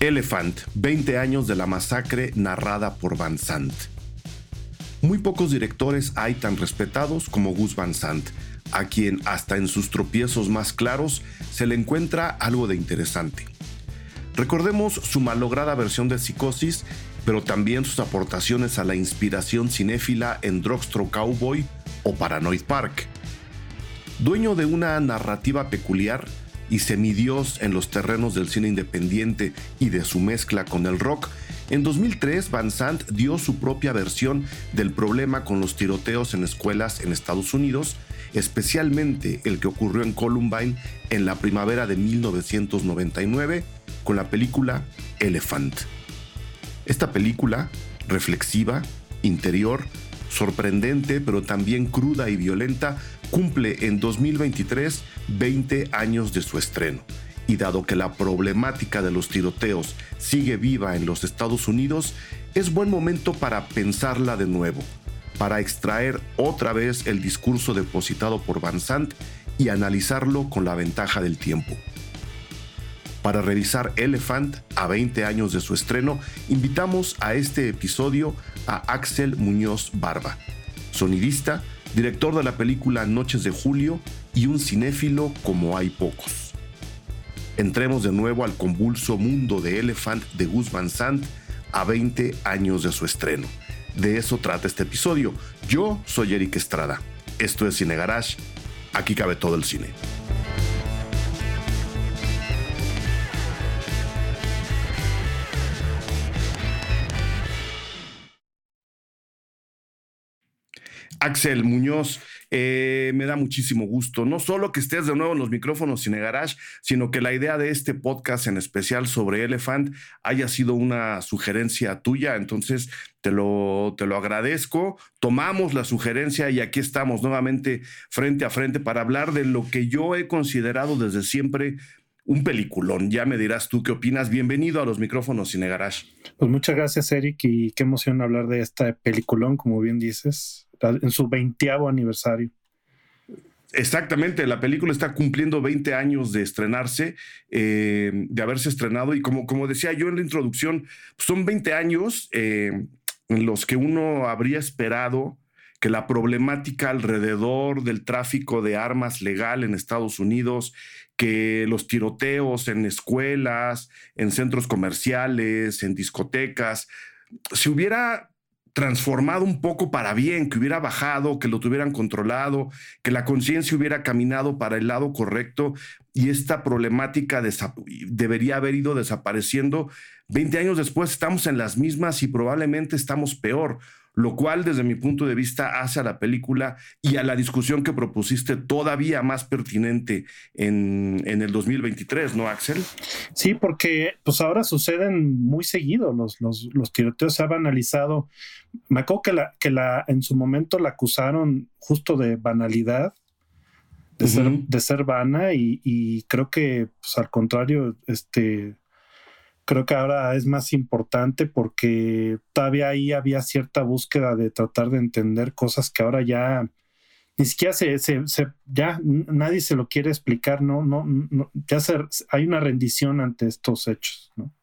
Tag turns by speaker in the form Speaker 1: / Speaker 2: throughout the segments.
Speaker 1: Elephant, 20 años de la masacre narrada por Van Sant. Muy pocos directores hay tan respetados como Gus Van Sant, a quien hasta en sus tropiezos más claros se le encuentra algo de interesante. Recordemos su malograda versión de Psicosis, pero también sus aportaciones a la inspiración cinéfila en Drugstore Cowboy o Paranoid Park. Dueño de una narrativa peculiar, y semidios en los terrenos del cine independiente y de su mezcla con el rock, en 2003 Van Sant dio su propia versión del problema con los tiroteos en escuelas en Estados Unidos, especialmente el que ocurrió en Columbine en la primavera de 1999 con la película Elephant. Esta película, reflexiva, interior, sorprendente pero también cruda y violenta, cumple en 2023 20 años de su estreno. Y dado que la problemática de los tiroteos sigue viva en los Estados Unidos, es buen momento para pensarla de nuevo, para extraer otra vez el discurso depositado por Van Sant y analizarlo con la ventaja del tiempo. Para revisar Elephant a 20 años de su estreno, invitamos a este episodio a Axel Muñoz Barba, sonidista, director de la película Noches de Julio y un cinéfilo como hay pocos. Entremos de nuevo al convulso mundo de Elephant de Gus Van Sant a 20 años de su estreno. De eso trata este episodio. Yo soy Eric Estrada. Esto es Cine Garage. Aquí cabe todo el cine. Axel Muñoz, eh, me da muchísimo gusto. No solo que estés de nuevo en los micrófonos Cine Garage, sino que la idea de este podcast en especial sobre Elephant haya sido una sugerencia tuya. Entonces, te lo, te lo agradezco. Tomamos la sugerencia y aquí estamos nuevamente frente a frente para hablar de lo que yo he considerado desde siempre un peliculón. Ya me dirás tú qué opinas. Bienvenido a los micrófonos Cine Garage.
Speaker 2: Pues muchas gracias, Eric, y qué emoción hablar de este peliculón, como bien dices en su veinteavo aniversario.
Speaker 1: Exactamente, la película está cumpliendo 20 años de estrenarse, eh, de haberse estrenado y como, como decía yo en la introducción, son 20 años eh, en los que uno habría esperado que la problemática alrededor del tráfico de armas legal en Estados Unidos, que los tiroteos en escuelas, en centros comerciales, en discotecas, se hubiera transformado un poco para bien, que hubiera bajado, que lo tuvieran controlado, que la conciencia hubiera caminado para el lado correcto y esta problemática debería haber ido desapareciendo. Veinte años después estamos en las mismas y probablemente estamos peor lo cual desde mi punto de vista hace a la película y a la discusión que propusiste todavía más pertinente en, el 2023, ¿no, Axel?
Speaker 2: Sí, porque pues ahora suceden muy seguido los, los, tiroteos, se ha banalizado. Me acuerdo que, la, que la, en su momento la acusaron justo de banalidad, de, ser, de ser vana y, y creo que pues, al contrario, este creo que ahora es más importante porque todavía ahí había cierta búsqueda de tratar de entender cosas que ahora ya ni siquiera se, se, ya nadie se lo quiere explicar, no, no, ya hay una rendición ante estos hechos, ¿no?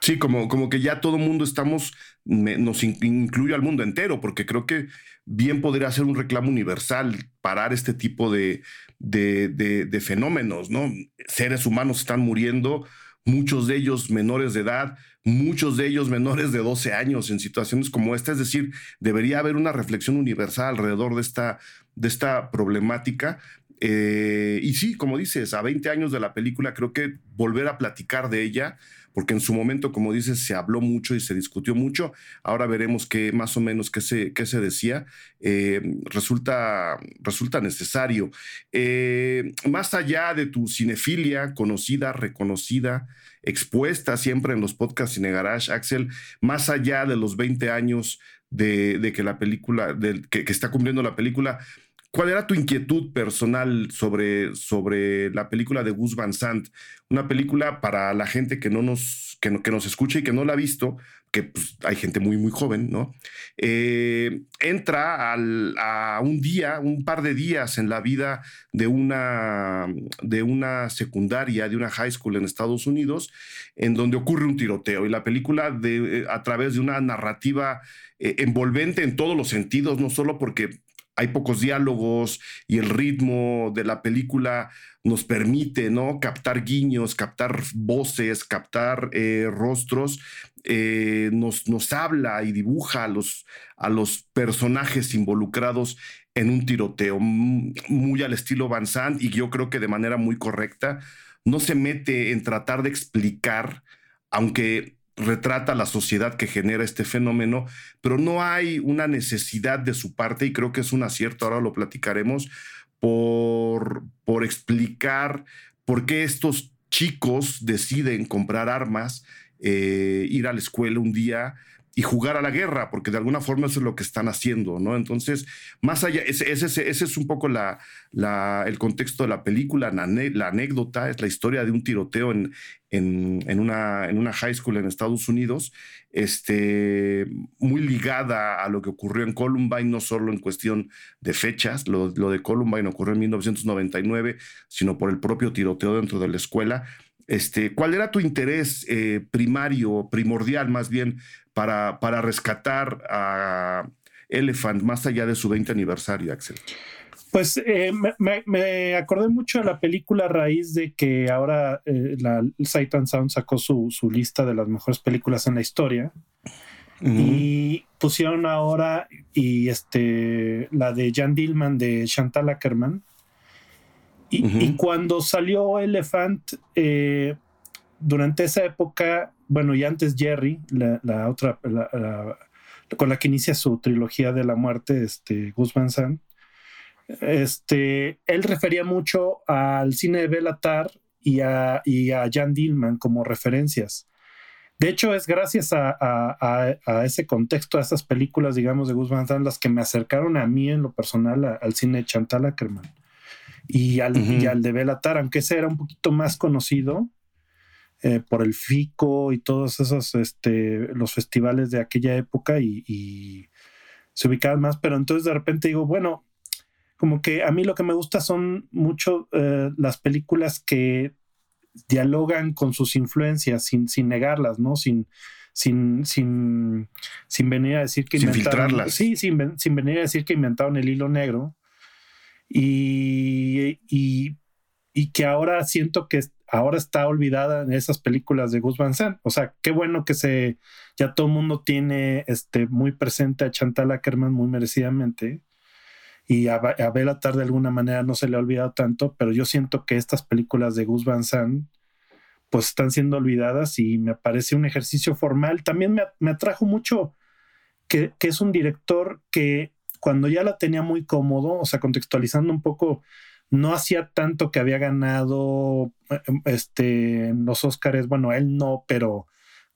Speaker 1: Sí, como, como que ya todo mundo estamos, nos incluye al mundo entero, porque creo que bien podría ser un reclamo universal parar este tipo de, de, de fenómenos, ¿no? Seres humanos están muriendo, muchos de ellos menores de edad, muchos de ellos menores de 12 años en situaciones como esta. Es decir, debería haber una reflexión universal alrededor de esta, de esta problemática. Eh, y sí, como dices, a 20 años de la película, creo que volver a platicar de ella porque en su momento, como dices, se habló mucho y se discutió mucho. Ahora veremos qué más o menos qué se, qué se decía. Eh, resulta, resulta necesario. Eh, más allá de tu cinefilia conocida, reconocida, expuesta siempre en los podcasts Cine Garage, Axel, más allá de los 20 años de, que la película, que está cumpliendo la película, ¿Cuál era tu inquietud personal sobre, sobre la película de Gus Van Sant? Una película para la gente que no nos, que, nos escucha y que no la ha visto, que pues, hay gente muy, muy joven, ¿no? Eh, entra a un día, un par de días en la vida de una, de una secundaria, de una high school en Estados Unidos, en donde ocurre un tiroteo. Y la película, de, a través de una narrativa eh, envolvente en todos los sentidos, no solo porque hay pocos diálogos y el ritmo de la película nos permite, ¿no? Captar guiños, captar voces, captar eh, rostros, eh, nos, nos, habla y dibuja a los, a los personajes involucrados en un tiroteo, muy al estilo Van Sant y yo creo que de manera muy correcta. No se mete en tratar de explicar, aunque retrata la sociedad que genera este fenómeno, pero no hay una necesidad de su parte, y creo que es un acierto, ahora lo platicaremos, por, por explicar por qué estos chicos deciden comprar armas, eh, ir a la escuela un día y jugar a la guerra, porque de alguna forma eso es lo que están haciendo, ¿no? Entonces, más allá, ese, ese, es un poco la, el contexto de la película, la, anécdota, es la historia de un tiroteo en, en, una, en una high school en Estados Unidos, este, muy ligada a lo que ocurrió en Columbine, no solo en cuestión de fechas, lo, lo de Columbine ocurrió en 1999, sino por el propio tiroteo dentro de la escuela. Este, ¿Cuál era tu interés eh, primario, primordial más bien, para, para rescatar a Elephant más allá de su 20 aniversario, Axel?
Speaker 2: Pues eh, me, acordé mucho de la película a raíz de que ahora eh, la Satan Sound sacó su, lista de las mejores películas en la historia. Y pusieron ahora y este la de Jan Dillman de Chantal Ackerman. Y, cuando salió Elephant, eh, durante esa época, bueno, y antes Jerry, la, otra, con la que inicia su trilogía de la muerte, este, Gus Van Sant, este, él refería mucho al cine de Belatar y a, y a Jan Dillman como referencias. De hecho, es gracias a, ese contexto, a esas películas, digamos, de Gus Van Sant, las que me acercaron a mí en lo personal al cine de Chantal Ackerman y al, y al de Belatar, aunque ese era un poquito más conocido, eh, por el FICO y todos esos, este, los festivales de aquella época y, se ubicaban más, pero entonces de repente digo, bueno, como que a mí lo que me gusta son mucho eh, las películas que dialogan con sus influencias sin, sin negarlas, ¿no? Sin, sin, sin, sin venir a decir que
Speaker 1: sin inventaron.
Speaker 2: Sí, sin, sin, venir a decir que inventaron el hilo negro. Y, y, que ahora siento que ahora está olvidada en esas películas de Gus Van Sant. O sea, qué bueno que se ya todo el mundo tiene este muy presente a Chantal Ackerman muy merecidamente. Y a, a Belatar de alguna manera no se le ha olvidado tanto, pero yo siento que estas películas de Gus Van Sant pues están siendo olvidadas y me parece un ejercicio formal. También me, me atrajo mucho que, que es un director que cuando ya la tenía muy cómodo, o sea, contextualizando un poco no hacía tanto que había ganado em, este, en los Oscars, bueno, él no, pero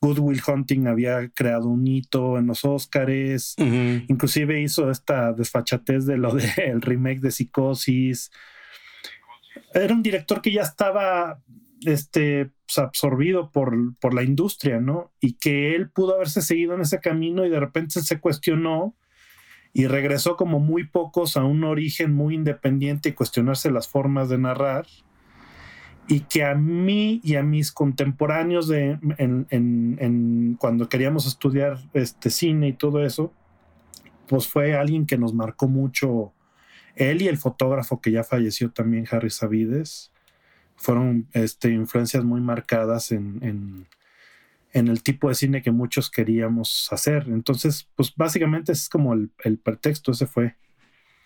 Speaker 2: Good Will Hunting había creado un hito en los Oscars, inclusive hizo esta desfachatez de lo del remake de Psicosis. Era un director que ya estaba este, pues, absorbido por, por la industria, ¿no? Y que él pudo haberse seguido en ese camino y de repente se cuestionó y regresó como muy pocos a un origen muy independiente y cuestionarse las formas de narrar y que a mí y a mis contemporáneos de, cuando queríamos estudiar este cine y todo eso, pues fue alguien que nos marcó mucho. Él y el fotógrafo que ya falleció también, Harry Savides, fueron este, influencias muy marcadas en, en el tipo de cine que muchos queríamos hacer. Entonces, pues básicamente es como el, pretexto, ese fue.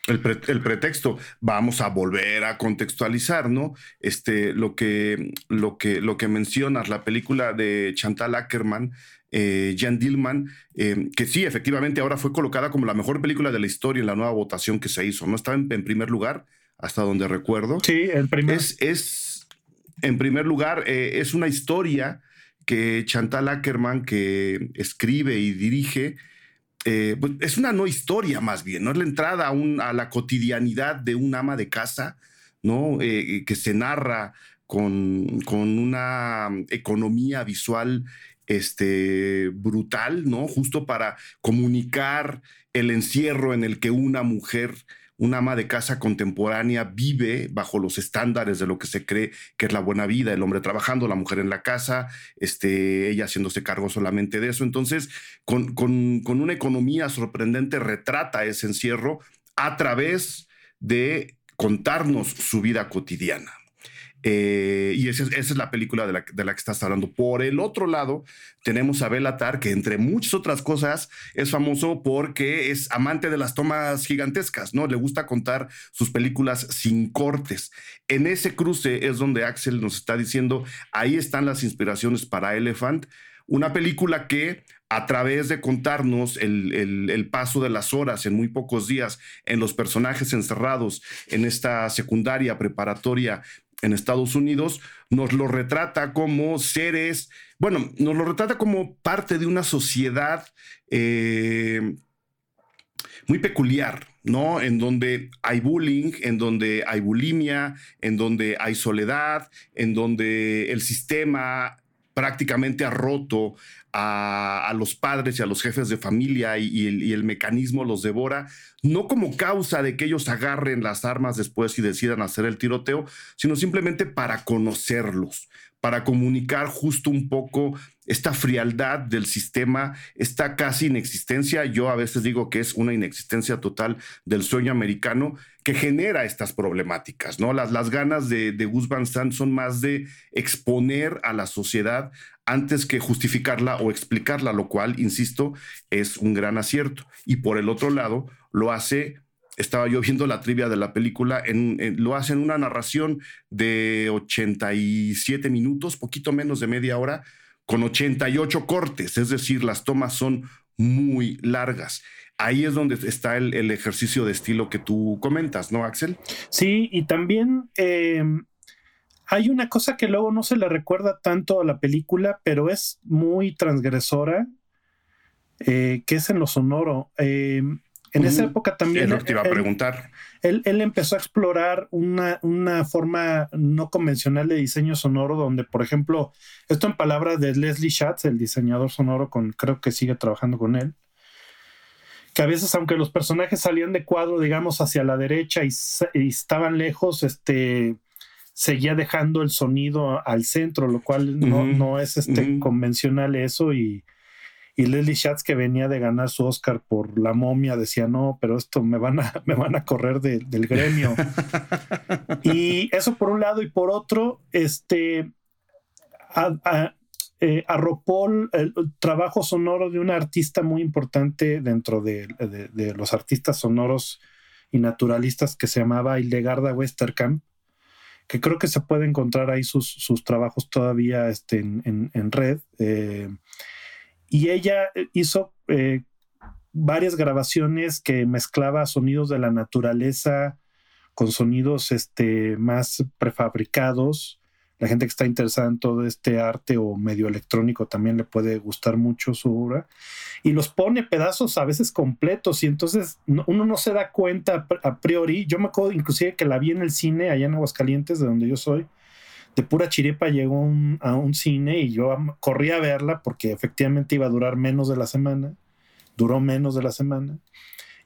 Speaker 1: El, pretexto, vamos a volver a contextualizar, ¿no? Este, lo que, lo que, lo que mencionas, la película de Chantal Ackerman, eh, Jan Dillman, eh, que sí, efectivamente ahora fue colocada como la mejor película de la historia en la nueva votación que se hizo, ¿no? Estaba en, primer lugar, hasta donde recuerdo.
Speaker 2: Sí, el primer.
Speaker 1: Es, es en primer lugar, eh, es una historia que Chantal Ackerman, que escribe y dirige, eh, pues, es una no historia más bien, ¿no? Es la entrada a, a la cotidianidad de un ama de casa, ¿no? Eh, que se narra con, con, una economía visual este, brutal, ¿no? Justo para comunicar el encierro en el que una mujer una ama de casa contemporánea vive bajo los estándares de lo que se cree que es la buena vida, el hombre trabajando, la mujer en la casa, este, ella haciéndose cargo solamente de eso. Entonces, con, una economía sorprendente retrata ese encierro a través de contarnos su vida cotidiana. Eh, y esa, es la película de la, de la, que estás hablando. Por el otro lado, tenemos a Belatar, que entre muchas otras cosas es famoso porque es amante de las tomas gigantescas, ¿no? Le gusta contar sus películas sin cortes. En ese cruce es donde Axel nos está diciendo, ahí están las inspiraciones para Elephant, una película que a través de contarnos el, el, el, paso de las horas en muy pocos días en los personajes encerrados en esta secundaria preparatoria en Estados Unidos, nos lo retrata como seres, bueno, nos lo retrata como parte de una sociedad eh, muy peculiar, ¿no? En donde hay bullying, en donde hay bulimia, en donde hay soledad, en donde el sistema prácticamente ha roto a, los padres y a los jefes de familia y, el, mecanismo los devora, no como causa de que ellos agarren las armas después y decidan hacer el tiroteo, sino simplemente para conocerlos, para comunicar justo un poco esta frialdad del sistema, esta casi inexistencia, yo a veces digo que es una inexistencia total del sueño americano que genera estas problemáticas, ¿no? Las, las ganas de, de Gus Van Sant son más de exponer a la sociedad antes que justificarla o explicarla, lo cual, insisto, es un gran acierto. Y por el otro lado, lo hace, estaba yo viendo la trivia de la película, lo hace en una narración de 87 minutos, poquito menos de media hora, con 88 cortes, es decir, las tomas son muy largas. Ahí es donde está el, ejercicio de estilo que tú comentas, ¿no, Axel?
Speaker 2: Sí, y también... Em, hay una cosa que luego no se le recuerda tanto a la película, pero es muy transgresora, eh, que es en lo sonoro. Eh, en esa época también.
Speaker 1: Te iba a preguntar.
Speaker 2: Él, empezó a explorar una, una, forma no convencional de diseño sonoro, donde, por ejemplo, esto en palabras de Leslie Schatz, el diseñador sonoro, con, creo que sigue trabajando con él, que a veces, aunque los personajes salían de cuadro, digamos, hacia la derecha y, y estaban lejos, este seguía dejando el sonido al centro, lo cual no, no, es este, convencional eso. Y, y Leslie Schatz, que venía de ganar su Oscar por La momia, decía, no, pero esto me van a, me van a correr del gremio. y eso por un lado, y por otro, este, eh, arropó el, trabajo sonoro de un artista muy importante dentro de, de los artistas sonoros y naturalistas que se llamaba Hildegarda Westerkamp que creo que se puede encontrar ahí sus, sus trabajos todavía este, en, en, red. Eh, y ella hizo eh, varias grabaciones que mezclaba sonidos de la naturaleza con sonidos este, más prefabricados la gente que está interesada en todo este arte o medio electrónico también le puede gustar mucho su obra. Y los pone pedazos a veces completos y entonces uno no se da cuenta a priori. Yo me acuerdo inclusive que la vi en el cine allá en Aguascalientes, de donde yo soy. De pura chiripa llegó a un cine y yo corrí a verla porque efectivamente iba a durar menos de la semana. Duró menos de la semana.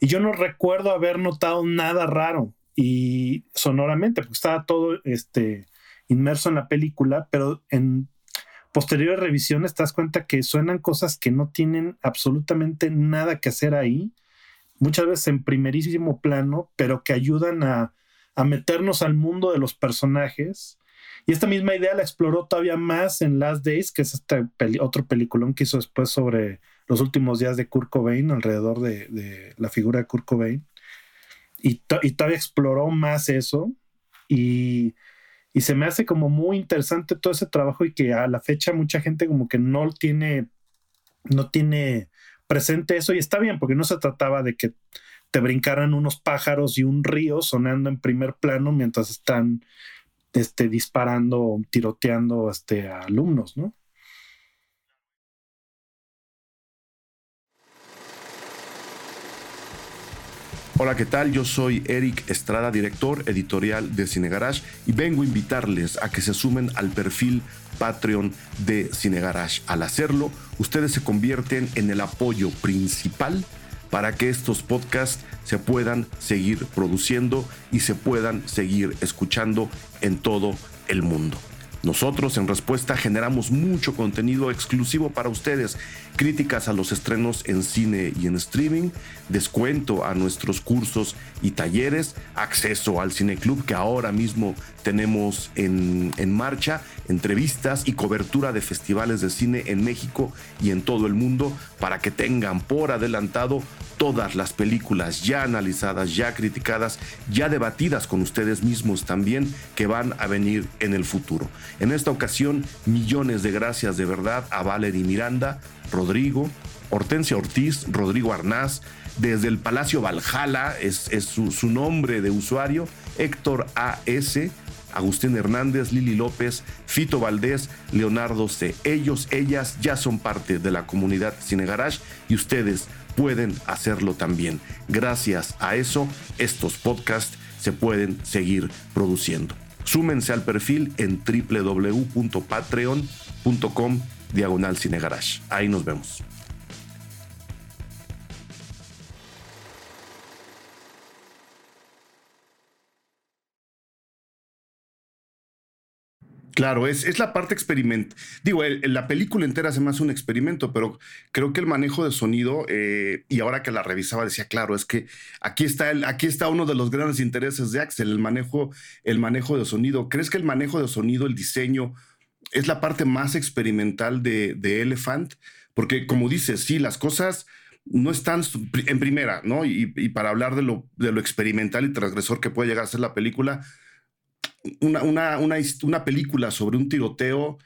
Speaker 2: Y yo no recuerdo haber notado nada raro y sonoramente, porque estaba todo este, inmerso en la película, pero en posteriores revisiones te das cuenta que suenan cosas que no tienen absolutamente nada que hacer ahí, muchas veces en primerísimo plano, pero que ayudan a, meternos al mundo de los personajes. Y esta misma idea la exploró todavía más en Last Days, que es este otro peliculón que hizo después sobre los últimos días de Kurt Cobain, alrededor de, la figura de Kurt Cobain. Y, y, todavía exploró más eso. Y y se me hace como muy interesante todo ese trabajo y que a la fecha mucha gente como que no tiene, no tiene presente eso y está bien porque no se trataba de que te brincaran unos pájaros y un río sonando en primer plano mientras están este, disparando, tiroteando este, a alumnos, ¿no?
Speaker 1: Hola, ¿qué tal? Yo soy Eric Estrada, director editorial de Cine Garage y vengo a invitarles a que se sumen al perfil Patreon de Cine Garage. Al hacerlo, ustedes se convierten en el apoyo principal para que estos podcasts se puedan seguir produciendo y se puedan seguir escuchando en todo el mundo. Nosotros en respuesta generamos mucho contenido exclusivo para ustedes, críticas a los estrenos en cine y en streaming, descuento a nuestros cursos y talleres, acceso al Cine Club que ahora mismo tenemos en, en marcha, entrevistas y cobertura de festivales de cine en México y en todo el mundo para que tengan por adelantado todas las películas ya analizadas, ya criticadas, ya debatidas con ustedes mismos también que van a venir en el futuro. En esta ocasión, millones de gracias de verdad a Valerie Miranda, Rodrigo, Hortensia Ortiz, Rodrigo Arnaz, desde el Palacio Valhalla, es, su, su nombre de usuario, Héctor A.S., Agustín Hernández, Lili López, Fito Valdés, Leonardo C. Ellos, ellas ya son parte de la comunidad Cine Garage y ustedes pueden hacerlo también. Gracias a eso, estos podcasts se pueden seguir produciendo. Súmense al perfil en www.patreon.com diagonal cinegarage. Ahí nos vemos. Claro, es, es la parte experimental. Digo, la película entera se me hace un experimento, pero creo que el manejo de sonido, eh, y ahora que la revisaba decía, claro, es que aquí está, el, aquí está uno de los grandes intereses de Axel, el manejo, el manejo de sonido. ¿Crees que el manejo de sonido, el diseño, es la parte más experimental de, de Elephant? Porque como dices, sí, las cosas no están en primera, ¿no? Y, y para hablar de lo, de lo experimental y transgresor que puede llegar a ser la película, una, una, una, película sobre un tiroteo,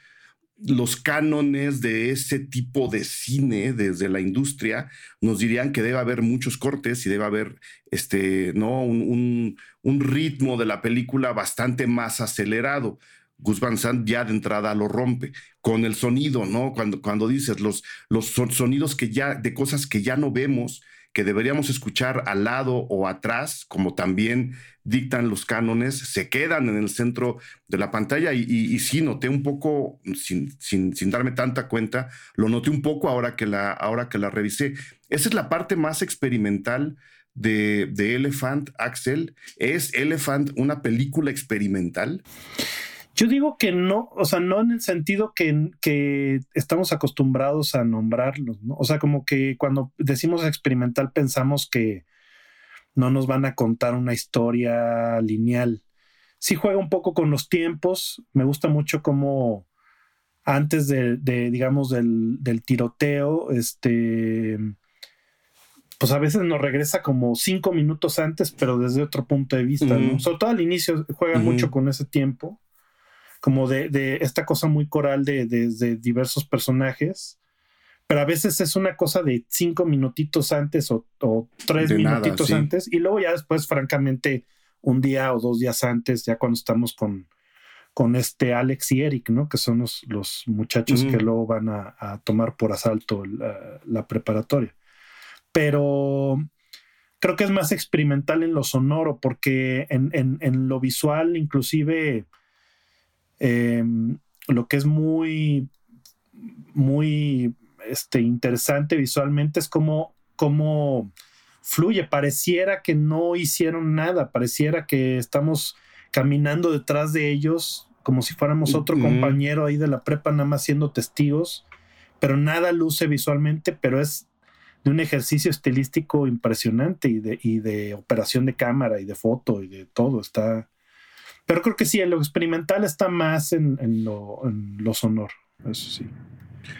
Speaker 1: los cánones de ese tipo de cine desde la industria nos dirían que debe haber muchos cortes y debe haber este, ¿no? un, un, ritmo de la película bastante más acelerado. Gus Van ya de entrada lo rompe con el sonido, ¿no? Cuando, cuando dices los, los sonidos que ya, de cosas que ya no vemos, que deberíamos escuchar al lado o atrás, como también dictan los cánones, se quedan en el centro de la pantalla y, sí noté un poco, sin, sin, sin, darme tanta cuenta, lo noté un poco ahora que la, ahora que la revisé. Esa es la parte más experimental de, de Elephant, Axel. ¿Es Elephant una película experimental?
Speaker 2: Yo digo que no, o sea, no en el sentido que, que estamos acostumbrados a nombrarlos, ¿no? O sea, como que cuando decimos experimental pensamos que no nos van a contar una historia lineal. Sí juega un poco con los tiempos, me gusta mucho como antes de, digamos, del, tiroteo, este, pues a veces nos regresa como cinco minutos antes, pero desde otro punto de vista, ¿no? Sobre todo al inicio juega mucho con ese tiempo como de, esta cosa muy coral de, diversos personajes, pero a veces es una cosa de cinco minutitos antes o, tres minutitos antes, y luego ya después, francamente, un día o dos días antes, ya cuando estamos con, con este Alex y Eric, ¿no? Que son los, muchachos que luego van a, tomar por asalto la, preparatoria. Pero creo que es más experimental en lo sonoro, porque en, en lo visual, inclusive Em, lo que es muy, muy este, interesante visualmente es cómo, cómo fluye. Pareciera que no hicieron nada, pareciera que estamos caminando detrás de ellos como si fuéramos otro compañero ahí de la prepa, nada más siendo testigos, pero nada luce visualmente, pero es de un ejercicio estilístico impresionante y de, y de operación de cámara y de foto y de todo. Está, pero creo que sí, en lo experimental está más en, lo, sonoro, eso sí.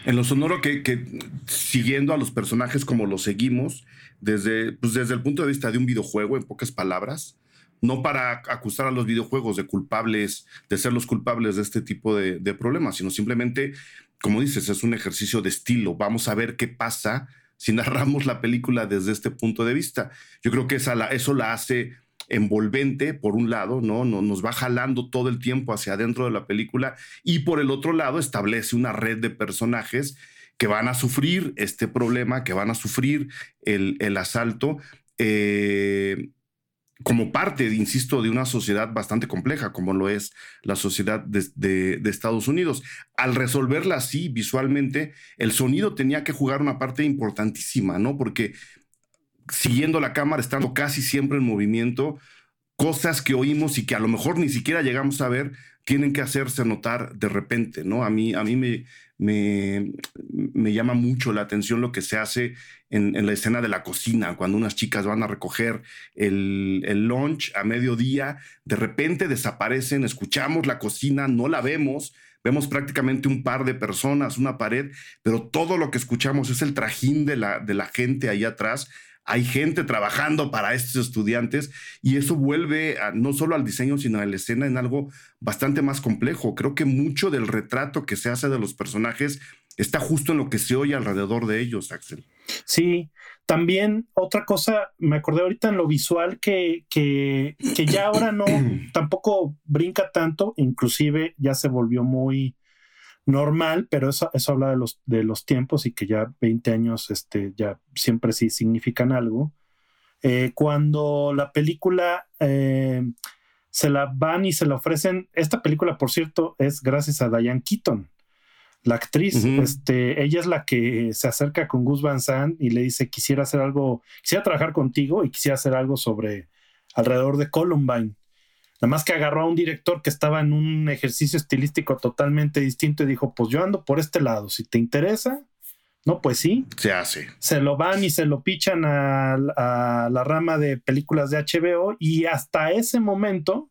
Speaker 1: En lo sonoro que, siguiendo a los personajes como los seguimos, desde, pues desde el punto de vista de un videojuego, en pocas palabras, no para acusar a los videojuegos de culpables, de ser los culpables de este tipo de, problemas, sino simplemente, como dices, es un ejercicio de estilo. Vamos a ver qué pasa si narramos la película desde este punto de vista. Yo creo que esa eso la hace envolvente, por un lado, ¿no? Nos va jalando todo el tiempo hacia adentro de la película y por el otro lado establece una red de personajes que van a sufrir este problema, que van a sufrir el, el asalto eh, como parte, insisto, de una sociedad bastante compleja, como lo es la sociedad de, Estados Unidos. Al resolverla así visualmente, el sonido tenía que jugar una parte importantísima, ¿no? Porque siguiendo la cámara, estando casi siempre en movimiento, cosas que oímos y que a lo mejor ni siquiera llegamos a ver, tienen que hacerse notar de repente, ¿no? A mí, a mí me, me, me llama mucho la atención lo que se hace en, la escena de la cocina, cuando unas chicas van a recoger el, el lunch a mediodía, de repente desaparecen, escuchamos la cocina, no la vemos, vemos prácticamente un par de personas, una pared, pero todo lo que escuchamos es el trajín de la, de la gente ahí atrás hay gente trabajando para estos estudiantes y eso vuelve no solo al diseño, sino a la escena en algo bastante más complejo. Creo que mucho del retrato que se hace de los personajes está justo en lo que se oye alrededor de ellos, Axel.
Speaker 2: Sí, también otra cosa, me acordé ahorita en lo visual que, que, que ya ahora no, tampoco brinca tanto, inclusive ya se volvió muy normal, pero eso, eso habla de los, de los tiempos y que ya 20 años este, ya siempre sí significan algo. Eh, cuando la película eh, se la van y se la ofrecen, esta película, por cierto, es gracias a Diane Keaton, la actriz. este, ella es la que se acerca con Gus Van Sant y le dice, quisiera hacer algo, quisiera trabajar contigo y quisiera hacer algo sobre alrededor de Columbine. Nada más que agarró a un director que estaba en un ejercicio estilístico totalmente distinto y dijo, pues yo ando por este lado, si te interesa, no, pues sí.
Speaker 1: Se hace.
Speaker 2: Se lo van y se lo pichan a, la rama de películas de HBO y hasta ese momento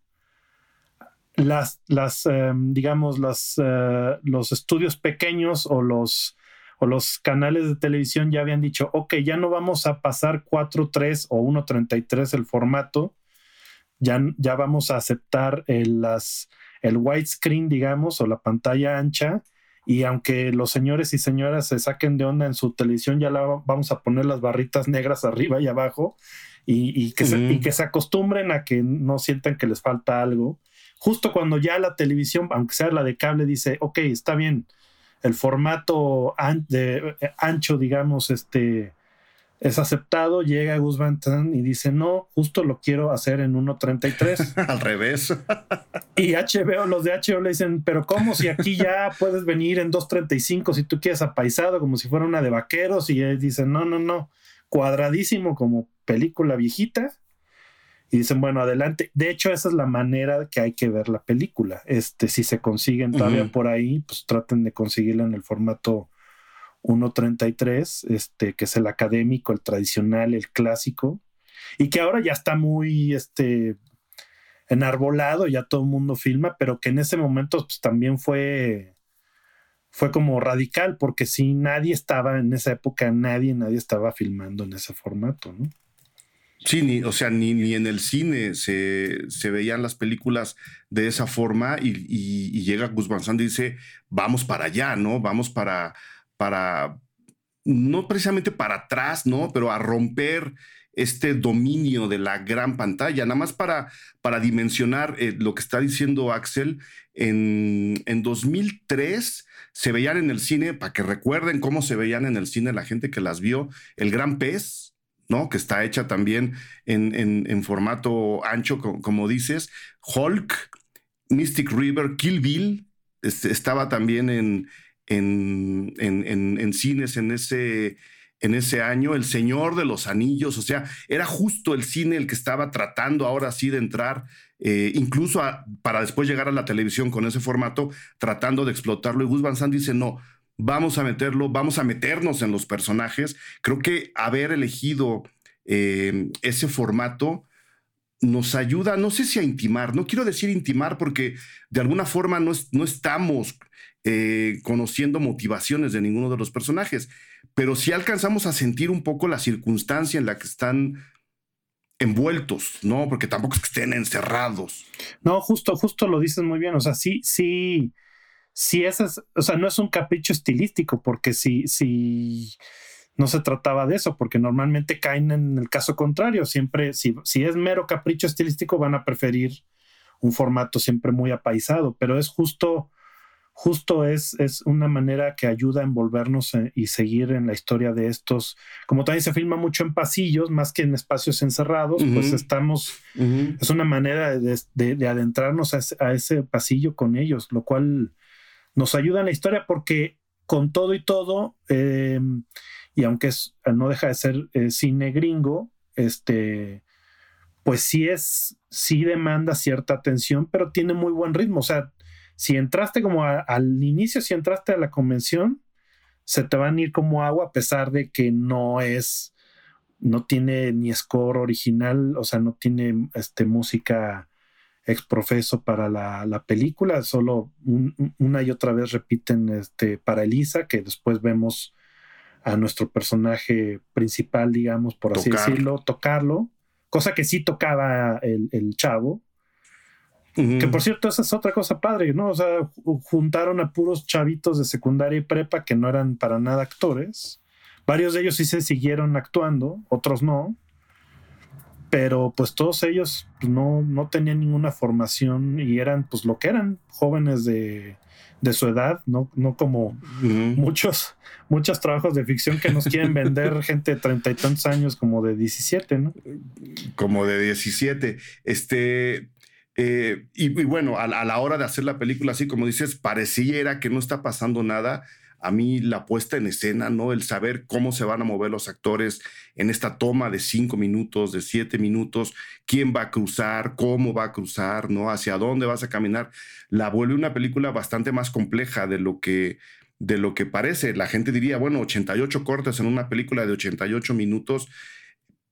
Speaker 2: las, las em, digamos, las, eh, los estudios pequeños o los, o los canales de televisión ya habían dicho, ok, ya no vamos a pasar 4.3 o 1.33 el formato, ya, ya vamos a aceptar el, las, el widescreen, digamos, o la pantalla ancha. Y aunque los señores y señoras se saquen de onda en su televisión, ya la vamos a poner las barritas negras arriba y abajo y, que, se, y que se acostumbren a que no sientan que les falta algo. Justo cuando ya la televisión, aunque sea la de cable, dice, ok, está bien, el formato de, eh, ancho, digamos, este, es aceptado, llega Gus Van y dice, no, justo lo quiero hacer en 1.33.
Speaker 1: Al revés.
Speaker 2: y HBO, los de HBO le dicen, pero ¿cómo si aquí ya puedes venir en 2.35 si tú quieres apaisado como si fuera una de vaqueros? Y él dice, no, no, no, cuadradísimo como película viejita. Y dicen, bueno, adelante. De hecho, esa es la manera que hay que ver la película. Este, si se consiguen todavía por ahí, pues traten de conseguirla en el formato 1.33, este, que es el académico, el tradicional, el clásico, y que ahora ya está muy este, enarbolado, ya todo el mundo filma, pero que en ese momento pues, también fue, fue como radical, porque si nadie estaba en esa época, nadie, nadie estaba filmando en ese formato, ¿no?
Speaker 1: Sí, ni, o sea, ni, ni en el cine se, se, veían las películas de esa forma y, llega Gus Van Sant y dice, vamos para allá, ¿no? Vamos para, para, no precisamente para atrás, ¿no? Pero a romper este dominio de la gran pantalla, nada más para, para dimensionar eh, lo que está diciendo Axel, en, en 2003 se veían en el cine, para que recuerden cómo se veían en el cine la gente que las vio, El Gran Pez, ¿no? Que está hecha también en, en, formato ancho, como, dices, Hulk, Mystic River, Kill Bill, este, estaba también en, en, en, cines en ese, en ese año, El Señor de los Anillos, o sea, era justo el cine el que estaba tratando ahora sí de entrar, eh, incluso para después llegar a la televisión con ese formato, tratando de explotarlo. Y Gus Van Sant dice, no, vamos a meterlo, vamos a meternos en los personajes. Creo que haber elegido eh, ese formato nos ayuda, no sé si a intimar, no quiero decir intimar porque de alguna forma no, no estamos eh, conociendo motivaciones de ninguno de los personajes, pero sí alcanzamos a sentir un poco la circunstancia en la que están envueltos, ¿no? Porque tampoco es que estén encerrados.
Speaker 2: No, justo, justo lo dices muy bien. O sea, sí, sí, sí, es, o sea, no es un capricho estilístico, porque si, si no se trataba de eso, porque normalmente caen en el caso contrario. Siempre, si, si es mero capricho estilístico, van a preferir un formato siempre muy apaisado, pero es justo justo es, es una manera que ayuda a envolvernos eh, y seguir en la historia de estos. Como también se filma mucho en pasillos, más que en espacios encerrados, pues estamos, es una manera de, adentrarnos a ese, pasillo con ellos, lo cual nos ayuda en la historia porque con todo y todo, eh, y aunque no deja de ser eh, cine gringo, este, pues sí es, sí demanda cierta atención, pero tiene muy buen ritmo. O sea, si entraste como al inicio, si entraste a la convención, se te van a ir como agua a pesar de que no es, no tiene ni score original, o sea, no tiene este, música exprofeso para la, película, solo una y otra vez repiten este, para Elisa, que después vemos a nuestro personaje principal, digamos, por así decirlo, tocarlo, cosa que sí tocaba el, el chavo, que por cierto, esa es otra cosa padre, ¿no? O sea, juntaron a puros chavitos de secundaria y prepa que no eran para nada actores. Varios de ellos sí se siguieron actuando, otros no. Pero pues todos ellos no, no tenían ninguna formación y eran pues lo que eran, jóvenes de, de su edad, no, no como muchos, muchos trabajos de ficción que nos quieren vender gente de treinta y tantos años como de 17, ¿no?
Speaker 1: Como de 17. Este, eh, y, bueno, a, la hora de hacer la película, así como dices, pareciera que no está pasando nada. A mí la puesta en escena, ¿no? El saber cómo se van a mover los actores en esta toma de cinco minutos, de siete minutos, quién va a cruzar, cómo va a cruzar, ¿no? Hacia dónde vas a caminar, la vuelve una película bastante más compleja de lo que, de lo que parece. La gente diría, bueno, 88 cortes en una película de 88 minutos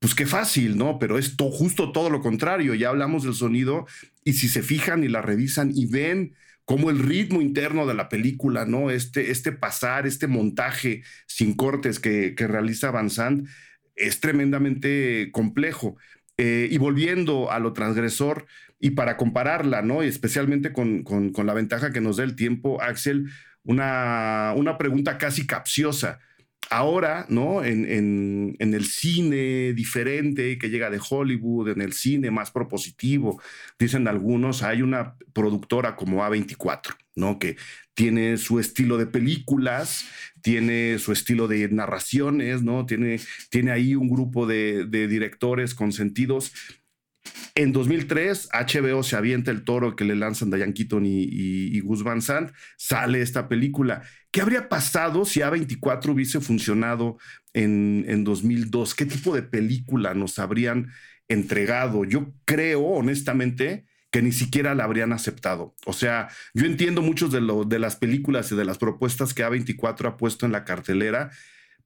Speaker 1: pues qué fácil, ¿no? Pero es justo todo lo contrario. Ya hablamos del sonido y si se fijan y la revisan y ven cómo el ritmo interno de la película, ¿no? Este, este pasar, este montaje sin cortes que, realiza Van Sant es tremendamente complejo. Eh, y volviendo a lo transgresor y para compararla, ¿no? Especialmente con, con, la ventaja que nos da el tiempo, Axel, una, una pregunta casi capciosa ahora, ¿no? En, el cine diferente que llega de Hollywood, en el cine más propositivo, dicen algunos, hay una productora como A24, ¿no? Que tiene su estilo de películas, tiene su estilo de narraciones, ¿no? Tiene, tiene ahí un grupo de, de directores consentidos en 2003, HBO se avienta el toro que le lanzan Diane Keaton y, Van Sant. Sale esta película. ¿Qué habría pasado si A24 hubiese funcionado en, en 2002? ¿Qué tipo de película nos habrían entregado? Yo creo, honestamente, que ni siquiera la habrían aceptado. O sea, yo entiendo muchos de, de las películas y de las propuestas que A24 ha puesto en la cartelera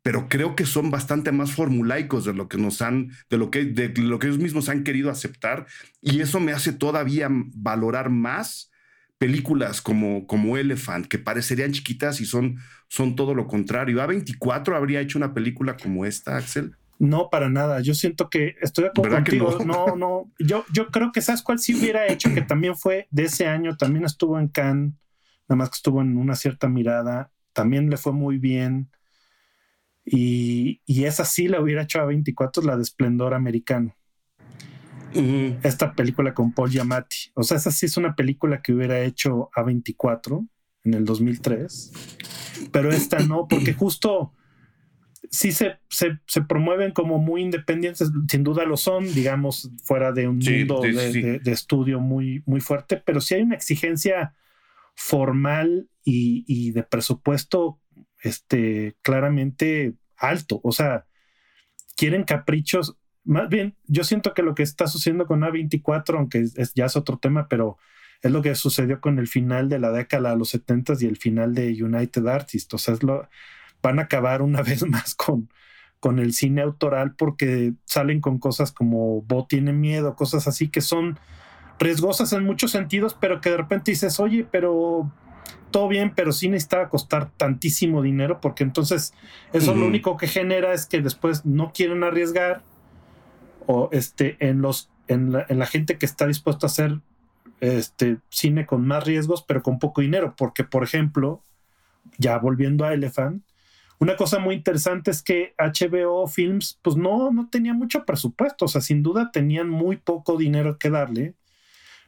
Speaker 1: pero creo que son bastante más formulaicos de lo que nos han, de lo que, de lo que ellos mismos han querido aceptar. Y eso me hace todavía valorar más películas como, como Elephant, que parecerían chiquitas y son, son todo lo contrario. ¿A24 habría hecho una película como esta, Axel?
Speaker 2: No, para nada. Yo siento que estoy de acuerdo contigo. No? no, no. Yo, yo creo que sabes cuál sí hubiera hecho, que también fue de ese año, también estuvo en Cannes, nada más que estuvo en una cierta mirada, también le fue muy bien. Y, y esa sí la hubiera hecho a 24, la de Esplendor Americano. Esta película con Paul Giamatti. O sea, esa sí es una película que hubiera hecho a 24 en el 2003. Pero esta no, porque justo sí se, se, se, promueven como muy independientes, sin duda lo son, digamos, fuera de un mundo de, de, estudio muy, muy fuerte, pero sí hay una exigencia formal y, y de presupuesto este, claramente alto. O sea, quieren caprichos. Más bien, yo siento que lo que está sucediendo con A24, aunque es, ya es otro tema, pero es lo que sucedió con el final de la década de los 70 y el final de United Artists. O sea, es lo, van a acabar una vez más con, con el cine autoral porque salen con cosas como Bo tiene miedo, cosas así que son riesgosas en muchos sentidos, pero que de repente dices, oye, pero todo bien, pero sí necesitaba costar tantísimo dinero porque entonces eso lo único que genera es que después no quieren arriesgar o este en los en la, gente que está dispuesta a hacer este cine con más riesgos pero con poco dinero porque por ejemplo ya volviendo a Elephant una cosa muy interesante es que HBO Films pues no no tenía mucho presupuesto o sea sin duda tenían muy poco dinero que darle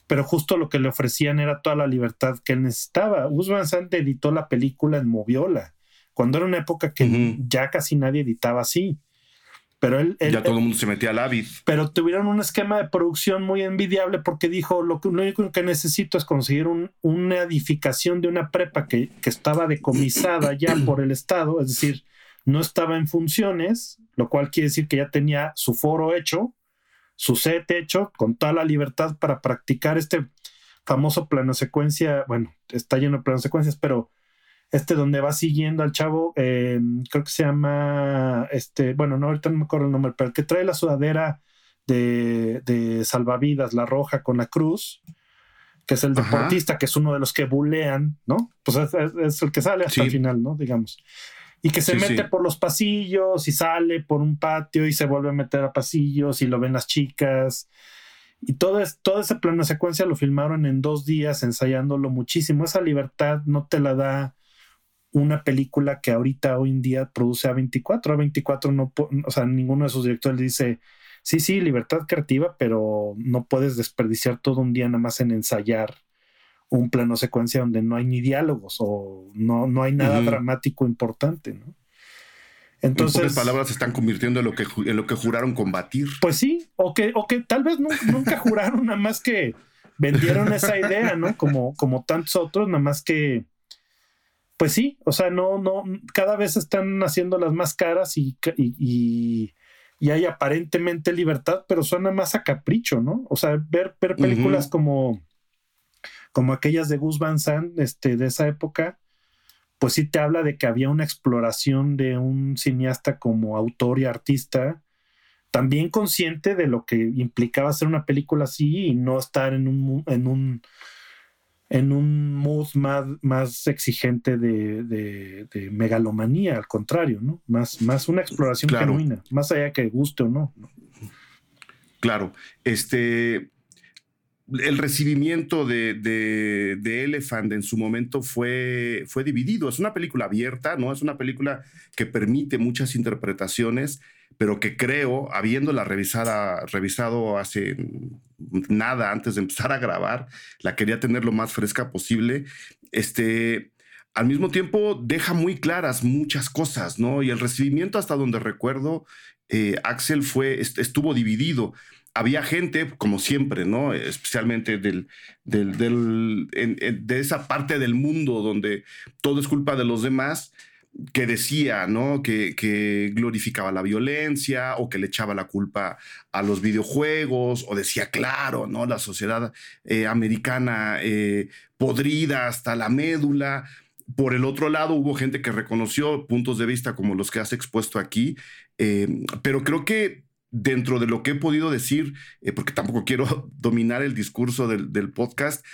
Speaker 2: pero justo lo que le ofrecían era toda la libertad que él necesitaba. Gus Van Sant editó la película en Moviola, cuando era una época que ya casi nadie editaba así. Pero él,
Speaker 1: ya todo el mundo se metía al Avid.
Speaker 2: Pero tuvieron un esquema de producción muy envidiable porque dijo, lo, que, único que necesito es conseguir una edificación de una prepa que, que estaba decomisada ya por el Estado, es decir, no estaba en funciones, lo cual quiere decir que ya tenía su foro hecho, su set hecho, con toda la libertad para practicar este famoso plano secuencia, bueno, está lleno de plano secuencias, pero este donde va siguiendo al chavo, em, creo que se llama, este, bueno, no, ahorita no me acuerdo el nombre, pero el que trae la sudadera de, salvavidas, la roja con la cruz, que es el deportista, que es uno de los que bulean, ¿no? Pues es, el que sale hasta el final, ¿no? Digamos. Y que se mete por los pasillos y sale por un patio y se vuelve a meter a pasillos y lo ven las chicas. Y todo, es, todo ese plano secuencia lo filmaron en dos días ensayándolo muchísimo. Esa libertad no te la da una película que ahorita hoy en día produce a 24. A 24 no, o sea, ninguno de sus directores dice, sí, sí, libertad creativa, pero no puedes desperdiciar todo un día nada más en ensayar un plano secuencia donde no hay ni diálogos o no, no hay nada dramático importante, ¿no?
Speaker 1: Entonces, en palabras se están convirtiendo en lo que, en lo que juraron combatir.
Speaker 2: Pues sí, o que, o que tal vez nunca juraron, nada más que vendieron esa idea, ¿no? Como, como tantos otros, nada más que pues sí, o sea, no, no, cada vez están haciendo las más caras y, y, y, hay aparentemente libertad, pero suena más a capricho, ¿no? O sea, ver, ver películas como, como aquellas de Gus Van Sant, este, de esa época, pues sí te habla de que había una exploración de un cineasta como autor y artista, también consciente de lo que implicaba hacer una película así y no estar en un, en un en un mood más, más exigente de, megalomanía, al contrario, ¿no? Más, más una exploración genuina, más allá que guste o no.
Speaker 1: Claro, este, el recibimiento de, de, Elephant en su momento fue, fue dividido. Es una película abierta, ¿no? Es una película que permite muchas interpretaciones, pero que creo, habiéndola revisada, revisado hace nada antes de empezar a grabar, la quería tener lo más fresca posible. Este, al mismo tiempo deja muy claras muchas cosas, ¿no? Y el recibimiento hasta donde recuerdo, eh, Axel fue, estuvo dividido. Había gente, como siempre, ¿no? Especialmente del, del, de esa parte del mundo donde todo es culpa de los demás, que decía, ¿no? Que, glorificaba la violencia o que le echaba la culpa a los videojuegos o decía, claro, ¿no? La sociedad eh, americana eh, podrida hasta la médula. Por el otro lado, hubo gente que reconoció puntos de vista como los que has expuesto aquí, eh, pero creo que dentro de lo que he podido decir, porque tampoco quiero dominar el discurso del, del podcast,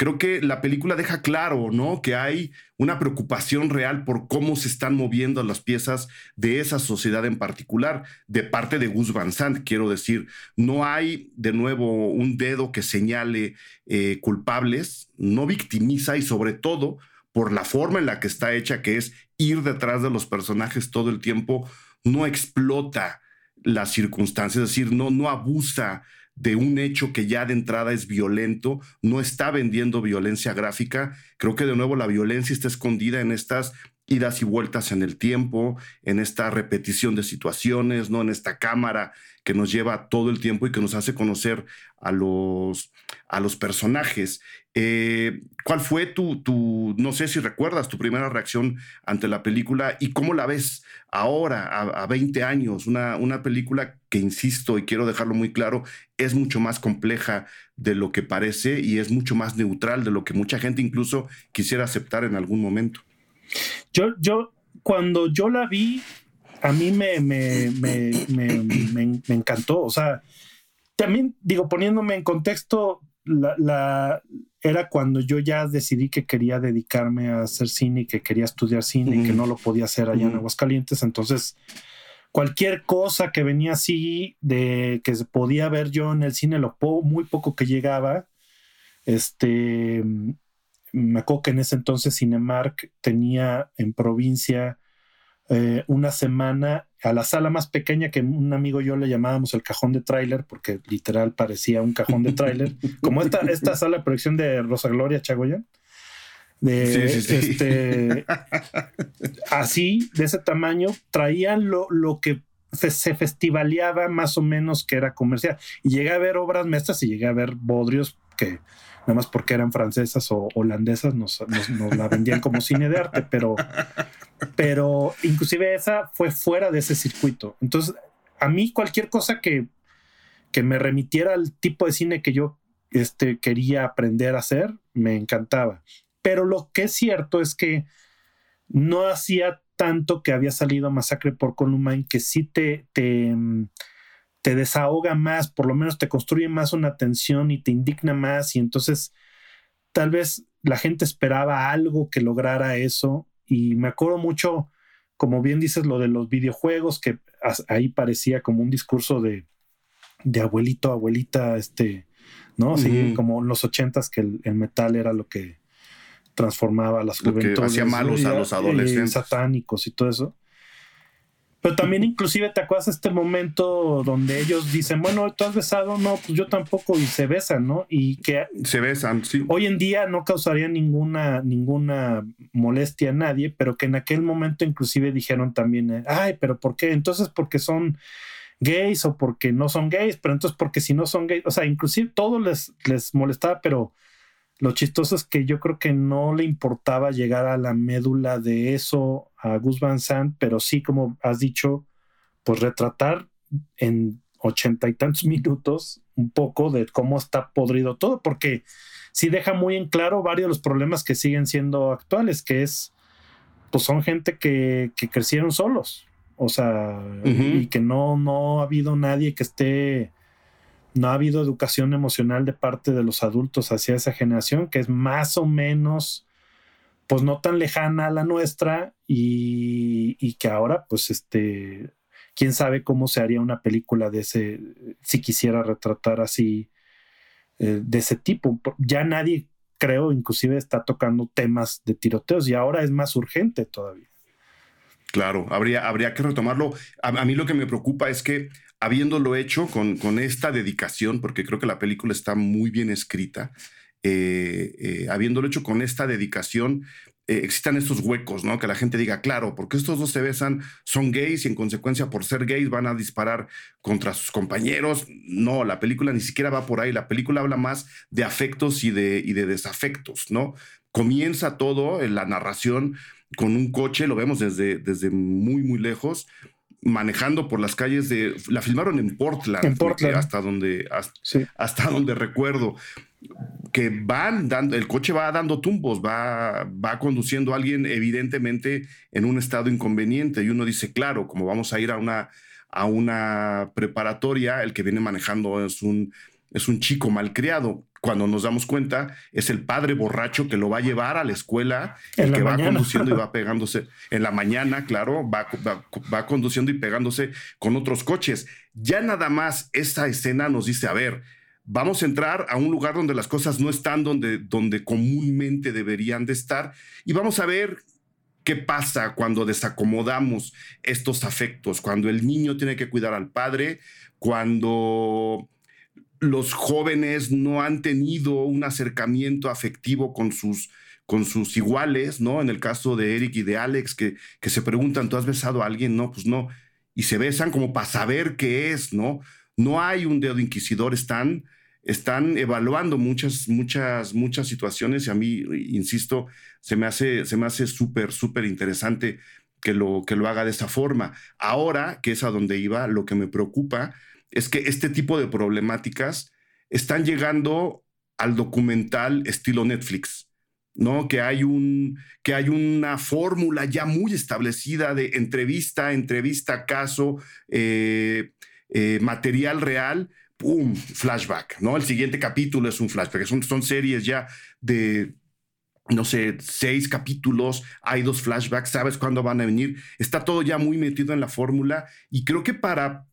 Speaker 1: creo que la película deja claro, ¿no? Que hay una preocupación real por cómo se están moviendo las piezas de esa sociedad en particular, de parte de Gus Van Sant, quiero decir. No hay, de nuevo, un dedo que señale eh, culpables, no victimiza y sobre todo por la forma en la que está hecha, que es ir detrás de los personajes todo el tiempo, no explota las circunstancias, es decir, no, no abusa de un hecho que ya de entrada es violento, no está vendiendo violencia gráfica. Creo que de nuevo la violencia está escondida en estas idas y vueltas en el tiempo, en esta repetición de situaciones, ¿no? En esta cámara que nos lleva todo el tiempo y que nos hace conocer a los, a los personajes. Eh, ¿Cuál fue tu, tu, no sé si recuerdas, tu primera reacción ante la película y cómo la ves ahora, a, 20 años? Una, una película que, insisto, y quiero dejarlo muy claro, es mucho más compleja de lo que parece y es mucho más neutral de lo que mucha gente incluso quisiera aceptar en algún momento.
Speaker 2: Yo, yo, cuando yo la vi, a mí me, me, me, me encantó. O sea, también digo, poniéndome en contexto, la, era cuando yo ya decidí que quería dedicarme a hacer cine y que quería estudiar cine y que no lo podía hacer allá en Aguascalientes. Entonces, cualquier cosa que venía así de que se podía ver yo en el cine, lo muy poco que llegaba, este, me acuerdo que en ese entonces Cinemark tenía en provincia eh, una semana a la sala más pequeña que un amigo y yo le llamábamos el cajón de tráiler, porque literal parecía un cajón de tráiler, como esta, esta sala de proyección de Rosa Gloria Chagoya. De, Este, así, de ese tamaño, traían lo, lo que se festivaleaba más o menos que era comercial. Y llegué a ver obras maestras y llegué a ver bodrios nada más porque eran francesas o holandesas nos, la vendían como cine de arte, pero pero inclusive esa fue fuera de ese circuito. Entonces, a mí cualquier cosa que, que me remitiera al tipo de cine que yo este, quería aprender a hacer, me encantaba. Pero lo que es cierto es que no hacía tanto que había salido Masacre por Columbine que sí te, te desahoga más, por lo menos te construye más una tensión y te indigna más y entonces tal vez la gente esperaba algo que lograra eso y me acuerdo mucho, como bien dices, lo de los videojuegos, que ahí parecía como un discurso de, de abuelito, abuelita, este, ¿no? Sí, como en los ochentas que el, metal era lo que transformaba a las juventudes.
Speaker 1: hacía malos a los adolescentes.
Speaker 2: satánicos y todo eso. Pero también inclusive te acuerdas este momento donde ellos dicen, bueno, tú has besado, no, pues yo tampoco, y se besan, ¿no? Y que
Speaker 1: se besan, sí.
Speaker 2: Hoy en día no causaría ninguna, ninguna molestia a nadie, pero que en aquel momento inclusive dijeron también, ay, pero ¿por qué? Entonces porque son gays o porque no son gays, pero entonces porque si no son gays, o sea, inclusive todo les, les molestaba, pero lo chistoso es que yo creo que no le importaba llegar a la médula de eso a Gus Van Sant, pero sí, como has dicho, pues retratar en ochenta y tantos minutos un poco de cómo está podrido todo, porque sí deja muy en claro varios de los problemas que siguen siendo actuales, que es, pues son gente que, que crecieron solos, o sea, y que no, no ha habido nadie que esté no ha habido educación emocional de parte de los adultos hacia esa generación, que es más o menos, pues no tan lejana a la nuestra y, que ahora, pues este, quién sabe cómo se haría una película de ese, si quisiera retratar así, eh, de ese tipo. Ya nadie, creo, inclusive está tocando temas de tiroteos y ahora es más urgente todavía.
Speaker 1: Claro, habría, habría que retomarlo. a, mí lo que me preocupa es que habiéndolo hecho con, con esta dedicación, porque creo que la película está muy bien escrita, eh, eh, habiéndolo hecho con esta dedicación, eh, existan estos huecos, ¿no? Que la gente diga, claro, porque estos dos se besan, son gays y en consecuencia por ser gays van a disparar contra sus compañeros. No, la película ni siquiera va por ahí, la película habla más de afectos y de, y de desafectos, ¿no? Comienza todo en la narración con un coche, lo vemos desde, desde muy, muy lejos, manejando por las calles de. La filmaron en Portland. En Portland. Hasta donde, hasta, donde recuerdo. Que van dando, el coche va dando tumbos, va, va conduciendo a alguien evidentemente en un estado inconveniente. Y uno dice, claro, como vamos a ir a una, a una preparatoria, el que viene manejando es un, es un chico malcriado cuando nos damos cuenta, es el padre borracho que lo va a llevar a la escuela, el que va conduciendo y va pegándose en la mañana, claro, va, va, conduciendo y pegándose con otros coches. Ya nada más esta escena nos dice, a ver, vamos a entrar a un lugar donde las cosas no están donde, donde comúnmente deberían de estar y vamos a ver qué pasa cuando desacomodamos estos afectos, cuando el niño tiene que cuidar al padre, cuando los jóvenes no han tenido un acercamiento afectivo con sus, con sus iguales, ¿no? En el caso de Eric y de Alex, que, que se preguntan, ¿tú has besado a alguien? No, pues no. Y se besan como para saber qué es, ¿no? No hay un dedo inquisidor, están, están evaluando muchas, muchas, muchas situaciones y a mí, insisto, se me hace, súper, súper interesante que lo, que lo haga de esa forma. Ahora, que es a donde iba, lo que me preocupa es que este tipo de problemáticas están llegando al documental estilo Netflix, ¿no? Que hay, un, que hay una fórmula ya muy establecida de entrevista, entrevista, caso, eh, eh, material real, ¡pum! Flashback, ¿no? El siguiente capítulo es un flashback, son, son series ya de no sé, seis capítulos, hay dos flashbacks, sabes cuándo van a venir, está todo ya muy metido en la fórmula y creo que para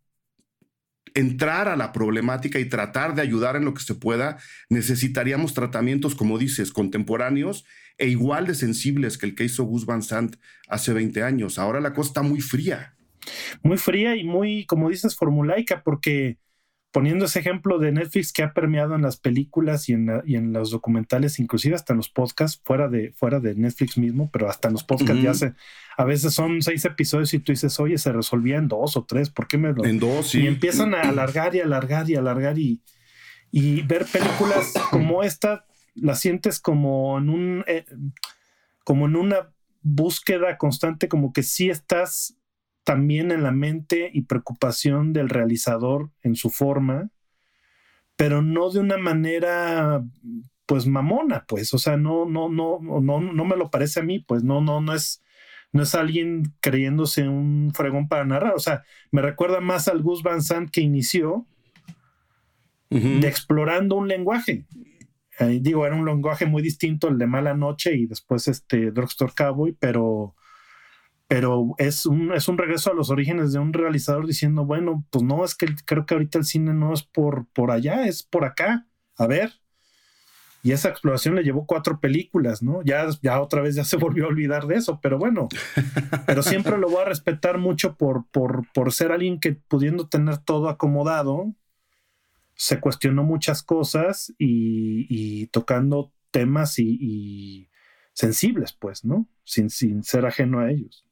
Speaker 1: entrar a la problemática y tratar de ayudar en lo que se pueda, necesitaríamos tratamientos, como dices, contemporáneos e igual de sensibles que el que hizo Gus Van Sant hace 20 años. Ahora la cosa está muy fría.
Speaker 2: Muy fría y muy, como dices, formulaica, porque poniendo ese ejemplo de Netflix que ha permeado en las películas y en, y en los documentales, inclusive hasta en los podcasts, fuera de, fuera de Netflix mismo, pero hasta en los podcasts ya se, a veces son seis episodios y tú dices, oye, se resolvía en dos o tres, ¿por qué me lo...?
Speaker 1: En dos, sí.
Speaker 2: Y empiezan a alargar y alargar y alargar y, y ver películas como esta, la sientes como en un, eh, como en una búsqueda constante, como que sí estás también en la mente y preocupación del realizador en su forma, pero no de una manera pues mamona, pues, o sea, no, no, no, no, no me lo parece a mí, pues, no, no, no es, no es alguien creyéndose un fregón para narrar, o sea, me recuerda más al Gus Van Sant que inició de explorando un lenguaje. digo, era un lenguaje muy distinto el de Mala Noche y después este Drugstore Cowboy, pero pero es un, es un regreso a los orígenes de un realizador diciendo, bueno, pues no, es que creo que ahorita el cine no es por, por allá, es por acá. A ver. Y esa exploración le llevó cuatro películas, ¿no? Ya, ya otra vez ya se volvió a olvidar de eso, pero bueno, pero siempre lo voy a respetar mucho por, por, por ser alguien que pudiendo tener todo acomodado, se cuestionó muchas cosas y, tocando temas y, sensibles, pues, ¿no? Sin, sin ser ajeno a ellos.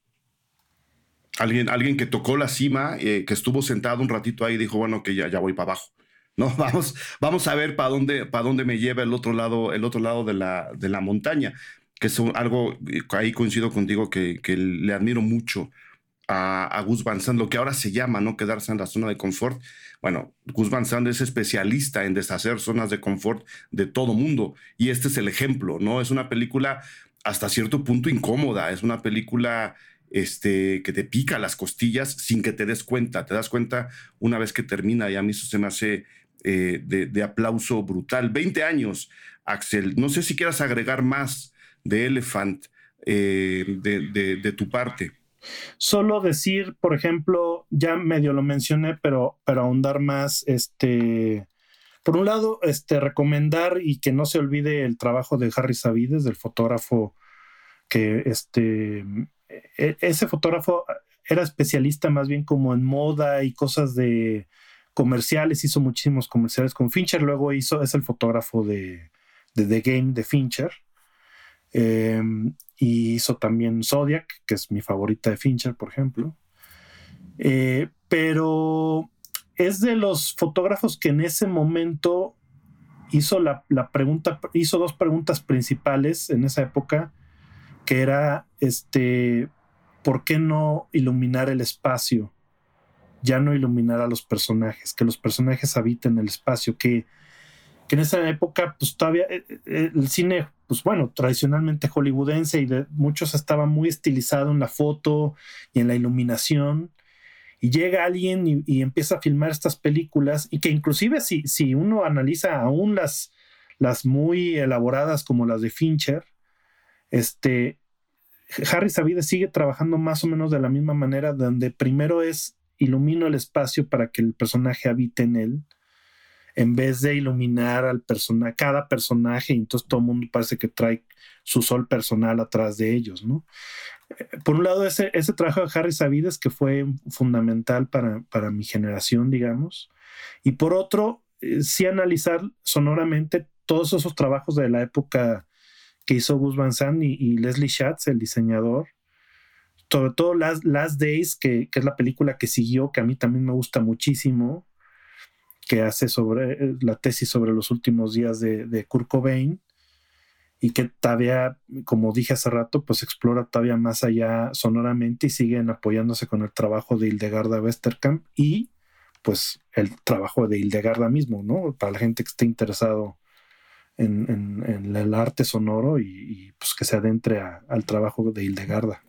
Speaker 1: Alguien, alguien que tocó la cima, eh, que estuvo sentado un ratito ahí y dijo, bueno, que ya, ya voy para abajo. No, vamos, vamos a ver para dónde, para dónde me lleva el otro lado, el otro lado de la, de la montaña, que es algo, eh, ahí coincido contigo, que, que le admiro mucho a, a, Gus Van Sant, lo que ahora se llama no quedarse en la zona de confort. Bueno, Gus Van Sant es especialista en deshacer zonas de confort de todo mundo y este es el ejemplo, ¿no? Es una película hasta cierto punto incómoda, es una película este, que te pica las costillas sin que te des cuenta. Te das cuenta una vez que termina y a mí eso se me hace eh, de, aplauso brutal. 20 años, Axel. No sé si quieras agregar más de Elephant eh, de, tu parte.
Speaker 2: Solo decir, por ejemplo, ya medio lo mencioné, pero, pero ahondar más, este, por un lado, este, recomendar y que no se olvide el trabajo de Harry Savides, del fotógrafo que este, ese fotógrafo era especialista más bien como en moda y cosas de comerciales, hizo muchísimos comerciales con Fincher, luego hizo, es el fotógrafo de, The Game de Fincher. Em, y hizo también Zodiac, que es mi favorita de Fincher, por ejemplo. Eh, pero es de los fotógrafos que en ese momento hizo la, pregunta, hizo dos preguntas principales en esa época que era este, ¿por qué no iluminar el espacio? Ya no iluminar a los personajes, que los personajes habiten el espacio, que, que en esa época, pues todavía eh, eh, el cine, pues bueno, tradicionalmente hollywoodense y de muchos estaba muy estilizado en la foto y en la iluminación. Y llega alguien y, y empieza a filmar estas películas y que inclusive si, si uno analiza aún las, las muy elaboradas como las de Fincher, este, Harry Savide sigue trabajando más o menos de la misma manera, donde primero es ilumino el espacio para que el personaje habite en él, en vez de iluminar al personaje, cada personaje, y entonces todo el mundo parece que trae su sol personal atrás de ellos, ¿no? Eh, por un lado, ese, ese trabajo de Harry Savides que fue fundamental para, para mi generación, digamos, y por otro, eh, sí analizar sonoramente todos esos trabajos de la época que hizo Gus Van Sant y, Leslie Schatz, el diseñador. Sobre todo Last, Last Days, que, es la película que siguió, que a mí también me gusta muchísimo, que hace sobre la tesis sobre los últimos días de, de Kurt Cobain y que todavía, como dije hace rato, pues explora todavía más allá sonoramente y siguen apoyándose con el trabajo de Hildegarda Westerkamp y pues el trabajo de Hildegarda mismo, ¿no? Para la gente que esté interesado en, el arte sonoro y, pues que se adentre al trabajo de Hildegarda.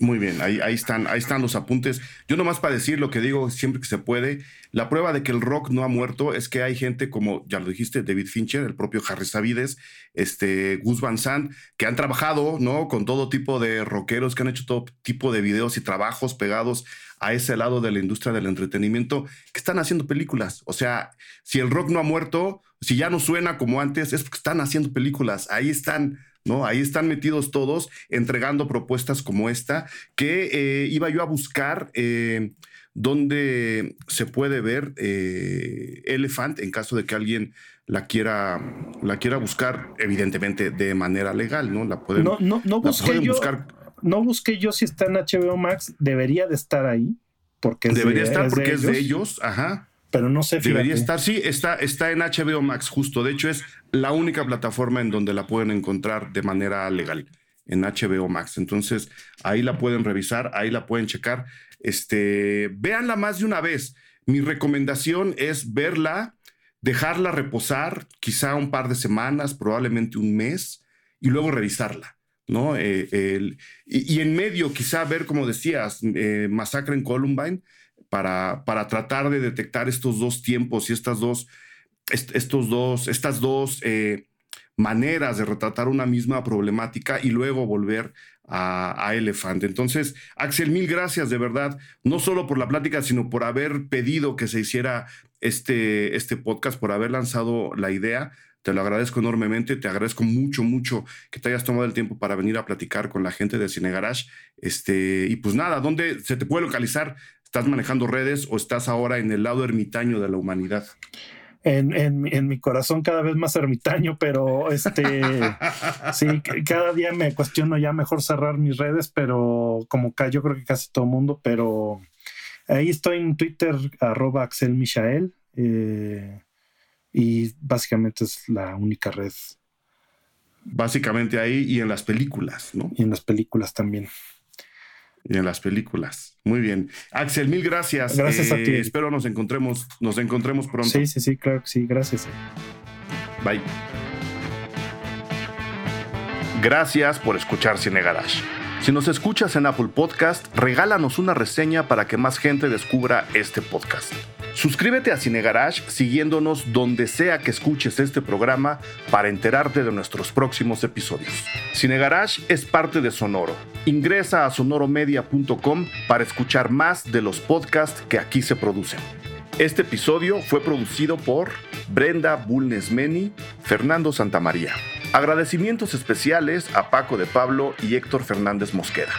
Speaker 1: Muy bien, ahí, ahí, están, ahí están los apuntes. Yo nomás para decir lo que digo siempre que se puede, la prueba de que el rock no ha muerto es que hay gente como, ya lo dijiste, David Fincher, el propio Harry Savides, este, Gus Van Sant, que han trabajado, ¿no? Con todo tipo de rockeros, que han hecho todo tipo de videos y trabajos pegados a ese lado de la industria del entretenimiento, que están haciendo películas. O sea, si el rock no ha muerto, si ya no suena como antes, es porque están haciendo películas. Ahí están ¿no? Ahí están metidos todos entregando propuestas como esta, que eh, iba yo a buscar eh, donde se puede ver eh, Elephant en caso de que alguien la quiera, la quiera buscar, evidentemente de manera legal, ¿no? La pueden,
Speaker 2: no, no, no busqué yo, buscar. No busqué yo si está en HBO Max, debería de estar ahí. Porque
Speaker 1: debería estar porque es de ellos, ajá
Speaker 2: pero no sé.
Speaker 1: Debería estar, sí, está, está en HBO Max, justo. De hecho, es la única plataforma en donde la pueden encontrar de manera legal, en HBO Max. Entonces, ahí la pueden revisar, ahí la pueden checar. Este, véanla más de una vez. Mi recomendación es verla, dejarla reposar, quizá un par de semanas, probablemente un mes, y luego revisarla. ¿no? Eh, y, en medio, quizá ver, como decías, eh, Masacre en Columbine, para, para tratar de detectar estos dos tiempos y estas dos, estos dos, estas dos eh, maneras de retratar una misma problemática y luego volver a, Elefante. Entonces, Axel, mil gracias de verdad, no solo por la plática, sino por haber pedido que se hiciera este, este podcast, por haber lanzado la idea. Te lo agradezco enormemente, te agradezco mucho, mucho que te hayas tomado el tiempo para venir a platicar con la gente de Cine Garage. Este, y pues nada, ¿dónde se te puede localizar ¿Estás manejando redes o estás ahora en el lado ermitaño de la humanidad?
Speaker 2: En, mi corazón cada vez más ermitaño, pero este sí, cada día me cuestiono ya mejor cerrar mis redes, pero como yo creo que casi todo el mundo, pero ahí estoy en Twitter, arroba Axel Michael, eh, y básicamente es la única red.
Speaker 1: Básicamente ahí y en las películas, ¿no?
Speaker 2: Y en las películas también
Speaker 1: y en las películas. Muy bien. Axel, mil gracias.
Speaker 2: Gracias a ti.
Speaker 1: Eh, espero nos encontremos, nos encontremos pronto.
Speaker 2: Sí, sí, sí, claro que sí. Gracias.
Speaker 1: Bye. Gracias por escuchar Cine Garage. Si nos escuchas en Apple Podcast, regálanos una reseña para que más gente descubra este podcast. Suscríbete a Cine Garage siguiéndonos donde sea que escuches este programa para enterarte de nuestros próximos episodios. Cine Garage es parte de Sonoro. Ingresa a sonoromedia.com para escuchar más de los podcasts que aquí se producen. Este episodio fue producido por Brenda Bulnesmeni, Fernando Santamaría. Agradecimientos especiales a Paco de Pablo y Héctor Fernández Mosqueda.